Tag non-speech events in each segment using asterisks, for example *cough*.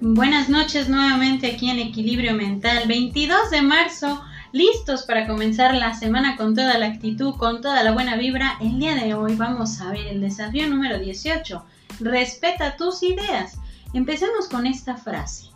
Buenas noches nuevamente aquí en Equilibrio Mental, 22 de marzo, listos para comenzar la semana con toda la actitud, con toda la buena vibra. El día de hoy vamos a ver el desafío número 18, respeta tus ideas. Empecemos con esta frase.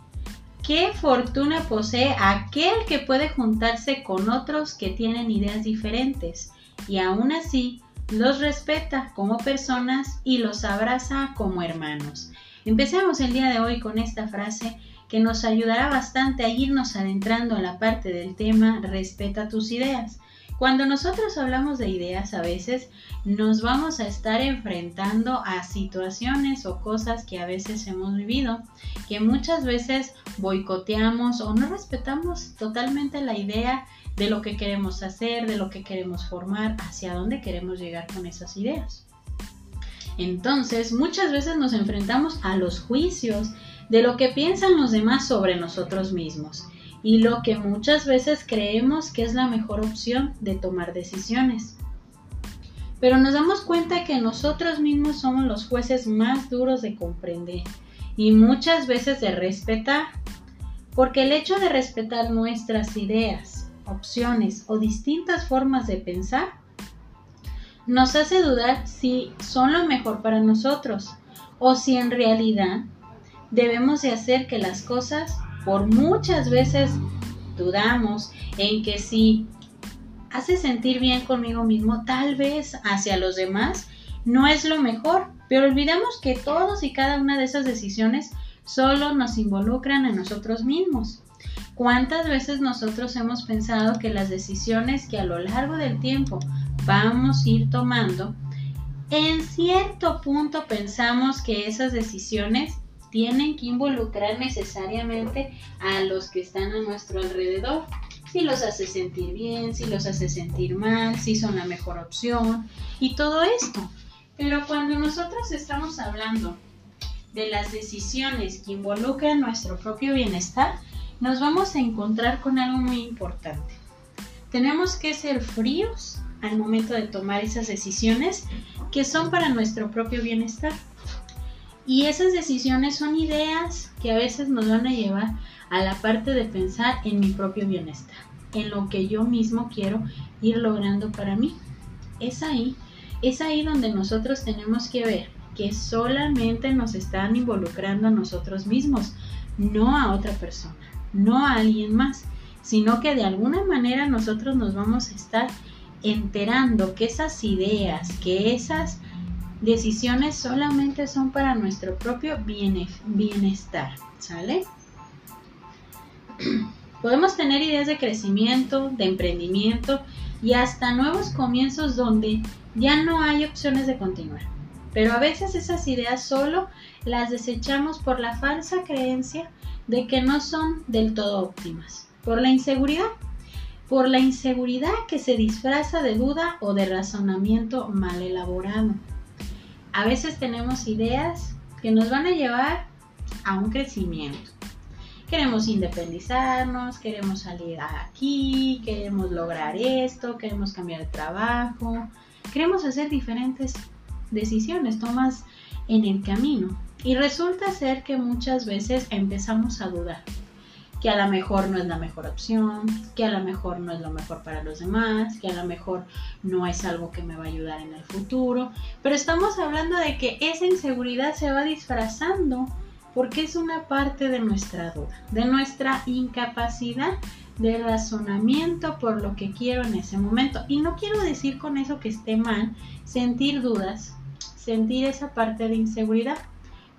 ¿Qué fortuna posee aquel que puede juntarse con otros que tienen ideas diferentes y aún así los respeta como personas y los abraza como hermanos? Empecemos el día de hoy con esta frase que nos ayudará bastante a irnos adentrando en la parte del tema respeta tus ideas. Cuando nosotros hablamos de ideas a veces nos vamos a estar enfrentando a situaciones o cosas que a veces hemos vivido, que muchas veces boicoteamos o no respetamos totalmente la idea de lo que queremos hacer, de lo que queremos formar, hacia dónde queremos llegar con esas ideas. Entonces, muchas veces nos enfrentamos a los juicios de lo que piensan los demás sobre nosotros mismos y lo que muchas veces creemos que es la mejor opción de tomar decisiones. Pero nos damos cuenta que nosotros mismos somos los jueces más duros de comprender y muchas veces de respetar, porque el hecho de respetar nuestras ideas, opciones o distintas formas de pensar nos hace dudar si son lo mejor para nosotros o si en realidad debemos de hacer que las cosas por muchas veces dudamos en que si hace sentir bien conmigo mismo, tal vez hacia los demás no es lo mejor, pero olvidamos que todos y cada una de esas decisiones solo nos involucran a nosotros mismos. ¿Cuántas veces nosotros hemos pensado que las decisiones que a lo largo del tiempo vamos a ir tomando, en cierto punto pensamos que esas decisiones tienen que involucrar necesariamente a los que están a nuestro alrededor. Si los hace sentir bien, si los hace sentir mal, si son la mejor opción y todo esto. Pero cuando nosotros estamos hablando de las decisiones que involucran nuestro propio bienestar, nos vamos a encontrar con algo muy importante. Tenemos que ser fríos al momento de tomar esas decisiones que son para nuestro propio bienestar. Y esas decisiones son ideas que a veces nos van a llevar a la parte de pensar en mi propio bienestar, en lo que yo mismo quiero ir logrando para mí. Es ahí, es ahí donde nosotros tenemos que ver que solamente nos están involucrando a nosotros mismos, no a otra persona, no a alguien más, sino que de alguna manera nosotros nos vamos a estar enterando que esas ideas, que esas decisiones solamente son para nuestro propio bienestar, ¿sale? *clears throat* Podemos tener ideas de crecimiento, de emprendimiento y hasta nuevos comienzos donde ya no hay opciones de continuar. Pero a veces esas ideas solo las desechamos por la falsa creencia de que no son del todo óptimas, por la inseguridad por la inseguridad que se disfraza de duda o de razonamiento mal elaborado. A veces tenemos ideas que nos van a llevar a un crecimiento. Queremos independizarnos, queremos salir aquí, queremos lograr esto, queremos cambiar de trabajo, queremos hacer diferentes decisiones, tomas en el camino. Y resulta ser que muchas veces empezamos a dudar que a lo mejor no es la mejor opción, que a lo mejor no es lo mejor para los demás, que a lo mejor no es algo que me va a ayudar en el futuro. Pero estamos hablando de que esa inseguridad se va disfrazando porque es una parte de nuestra duda, de nuestra incapacidad de razonamiento por lo que quiero en ese momento. Y no quiero decir con eso que esté mal sentir dudas, sentir esa parte de inseguridad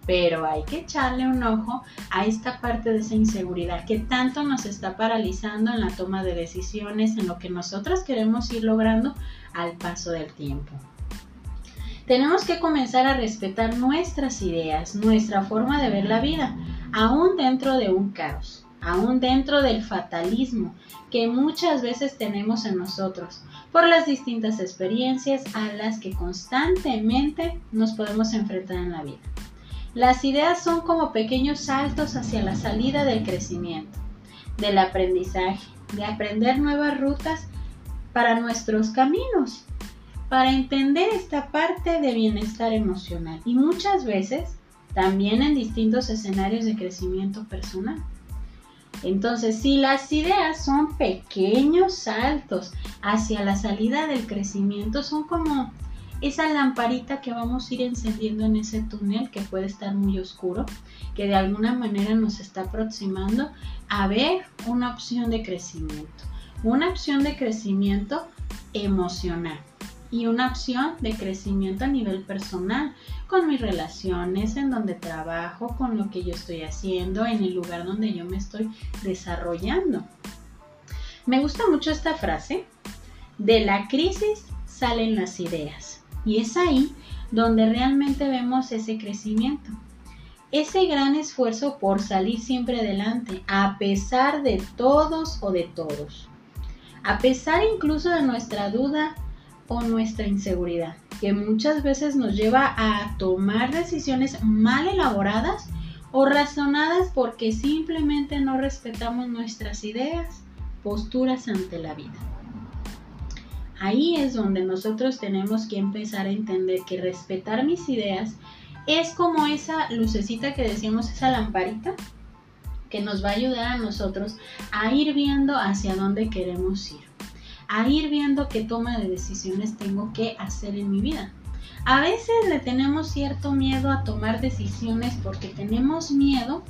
pero hay que echarle un ojo a esta parte de esa inseguridad que tanto nos está paralizando en la toma de decisiones, en lo que nosotros queremos ir logrando al paso del tiempo. Tenemos que comenzar a respetar nuestras ideas, nuestra forma de ver la vida, aún dentro de un caos, aún dentro del fatalismo que muchas veces tenemos en nosotros por las distintas experiencias a las que constantemente nos podemos enfrentar en la vida. Las ideas son como pequeños saltos hacia la salida del crecimiento, del aprendizaje, de aprender nuevas rutas para nuestros caminos, para entender esta parte de bienestar emocional. Y muchas veces también en distintos escenarios de crecimiento personal. Entonces, si las ideas son pequeños saltos hacia la salida del crecimiento, son como esa lamparita que vamos a ir encendiendo en ese túnel que puede estar muy oscuro, que de alguna manera nos está aproximando a ver una opción de crecimiento, una opción de crecimiento emocional y una opción de crecimiento a nivel personal, con mis relaciones, en donde trabajo, con lo que yo estoy haciendo, en el lugar donde yo me estoy desarrollando. Me gusta mucho esta frase, de la crisis salen las ideas. Y es ahí donde realmente vemos ese crecimiento. Ese gran esfuerzo por salir siempre adelante, a pesar de todos o de todos. A pesar incluso de nuestra duda o nuestra inseguridad, que muchas veces nos lleva a tomar decisiones mal elaboradas o razonadas porque simplemente no respetamos nuestras ideas, posturas ante la vida. Ahí es donde nosotros tenemos que empezar a entender que respetar mis ideas es como esa lucecita que decíamos, esa lamparita que nos va a ayudar a nosotros a ir viendo hacia dónde queremos ir, a ir viendo qué toma de decisiones tengo que hacer en mi vida. A veces le tenemos cierto miedo a tomar decisiones porque tenemos miedo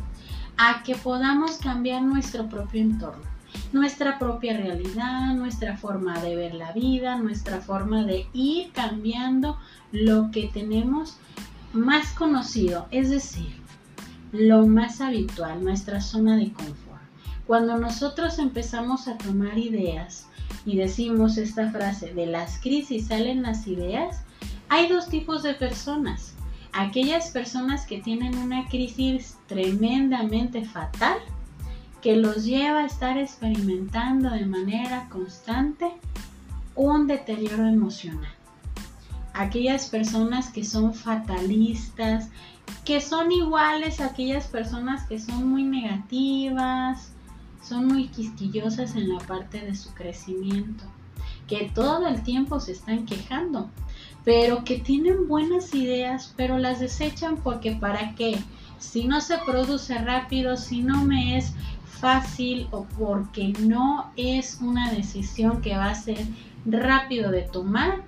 a que podamos cambiar nuestro propio entorno nuestra propia realidad, nuestra forma de ver la vida, nuestra forma de ir cambiando lo que tenemos más conocido, es decir, lo más habitual, nuestra zona de confort. Cuando nosotros empezamos a tomar ideas y decimos esta frase, de las crisis salen las ideas, hay dos tipos de personas. Aquellas personas que tienen una crisis tremendamente fatal que los lleva a estar experimentando de manera constante un deterioro emocional. Aquellas personas que son fatalistas, que son iguales a aquellas personas que son muy negativas, son muy quisquillosas en la parte de su crecimiento, que todo el tiempo se están quejando, pero que tienen buenas ideas, pero las desechan porque para qué? Si no se produce rápido, si no me es fácil o porque no es una decisión que va a ser rápido de tomar,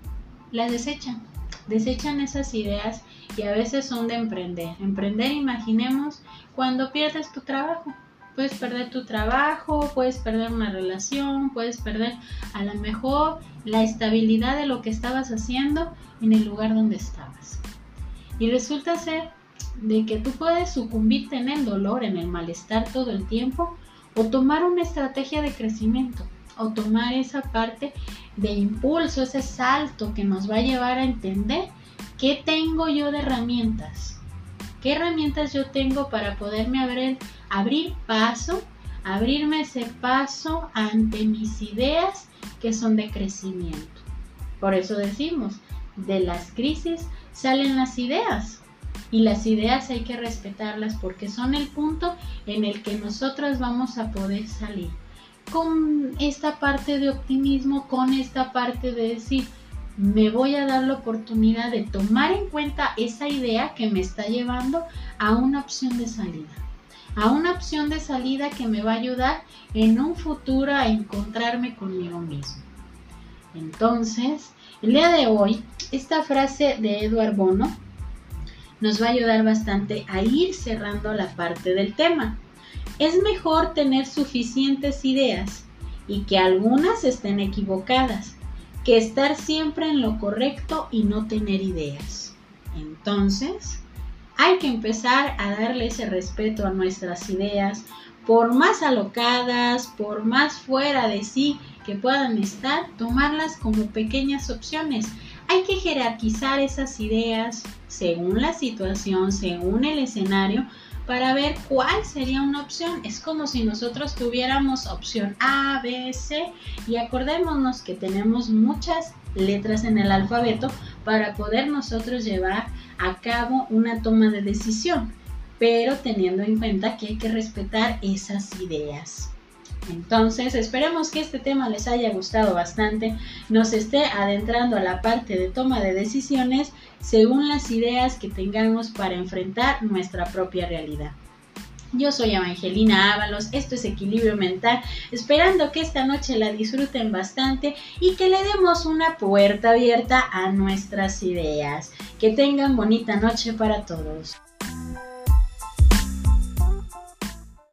la desechan. Desechan esas ideas y a veces son de emprender. Emprender, imaginemos, cuando pierdes tu trabajo. Puedes perder tu trabajo, puedes perder una relación, puedes perder a lo mejor la estabilidad de lo que estabas haciendo en el lugar donde estabas. Y resulta ser de que tú puedes sucumbirte en el dolor, en el malestar todo el tiempo, o tomar una estrategia de crecimiento o tomar esa parte de impulso, ese salto que nos va a llevar a entender qué tengo yo de herramientas, qué herramientas yo tengo para poderme abrir, abrir paso, abrirme ese paso ante mis ideas que son de crecimiento. Por eso decimos, de las crisis salen las ideas. Y las ideas hay que respetarlas porque son el punto en el que nosotros vamos a poder salir. Con esta parte de optimismo, con esta parte de decir, me voy a dar la oportunidad de tomar en cuenta esa idea que me está llevando a una opción de salida. A una opción de salida que me va a ayudar en un futuro a encontrarme conmigo mismo. Entonces, el día de hoy, esta frase de Eduard Bono nos va a ayudar bastante a ir cerrando la parte del tema. Es mejor tener suficientes ideas y que algunas estén equivocadas que estar siempre en lo correcto y no tener ideas. Entonces, hay que empezar a darle ese respeto a nuestras ideas, por más alocadas, por más fuera de sí que puedan estar, tomarlas como pequeñas opciones hay que jerarquizar esas ideas según la situación, según el escenario, para ver cuál sería una opción. Es como si nosotros tuviéramos opción A, B, C y acordémonos que tenemos muchas letras en el alfabeto para poder nosotros llevar a cabo una toma de decisión, pero teniendo en cuenta que hay que respetar esas ideas. Entonces, esperemos que este tema les haya gustado bastante, nos esté adentrando a la parte de toma de decisiones según las ideas que tengamos para enfrentar nuestra propia realidad. Yo soy Evangelina Ábalos, esto es Equilibrio Mental, esperando que esta noche la disfruten bastante y que le demos una puerta abierta a nuestras ideas. Que tengan bonita noche para todos.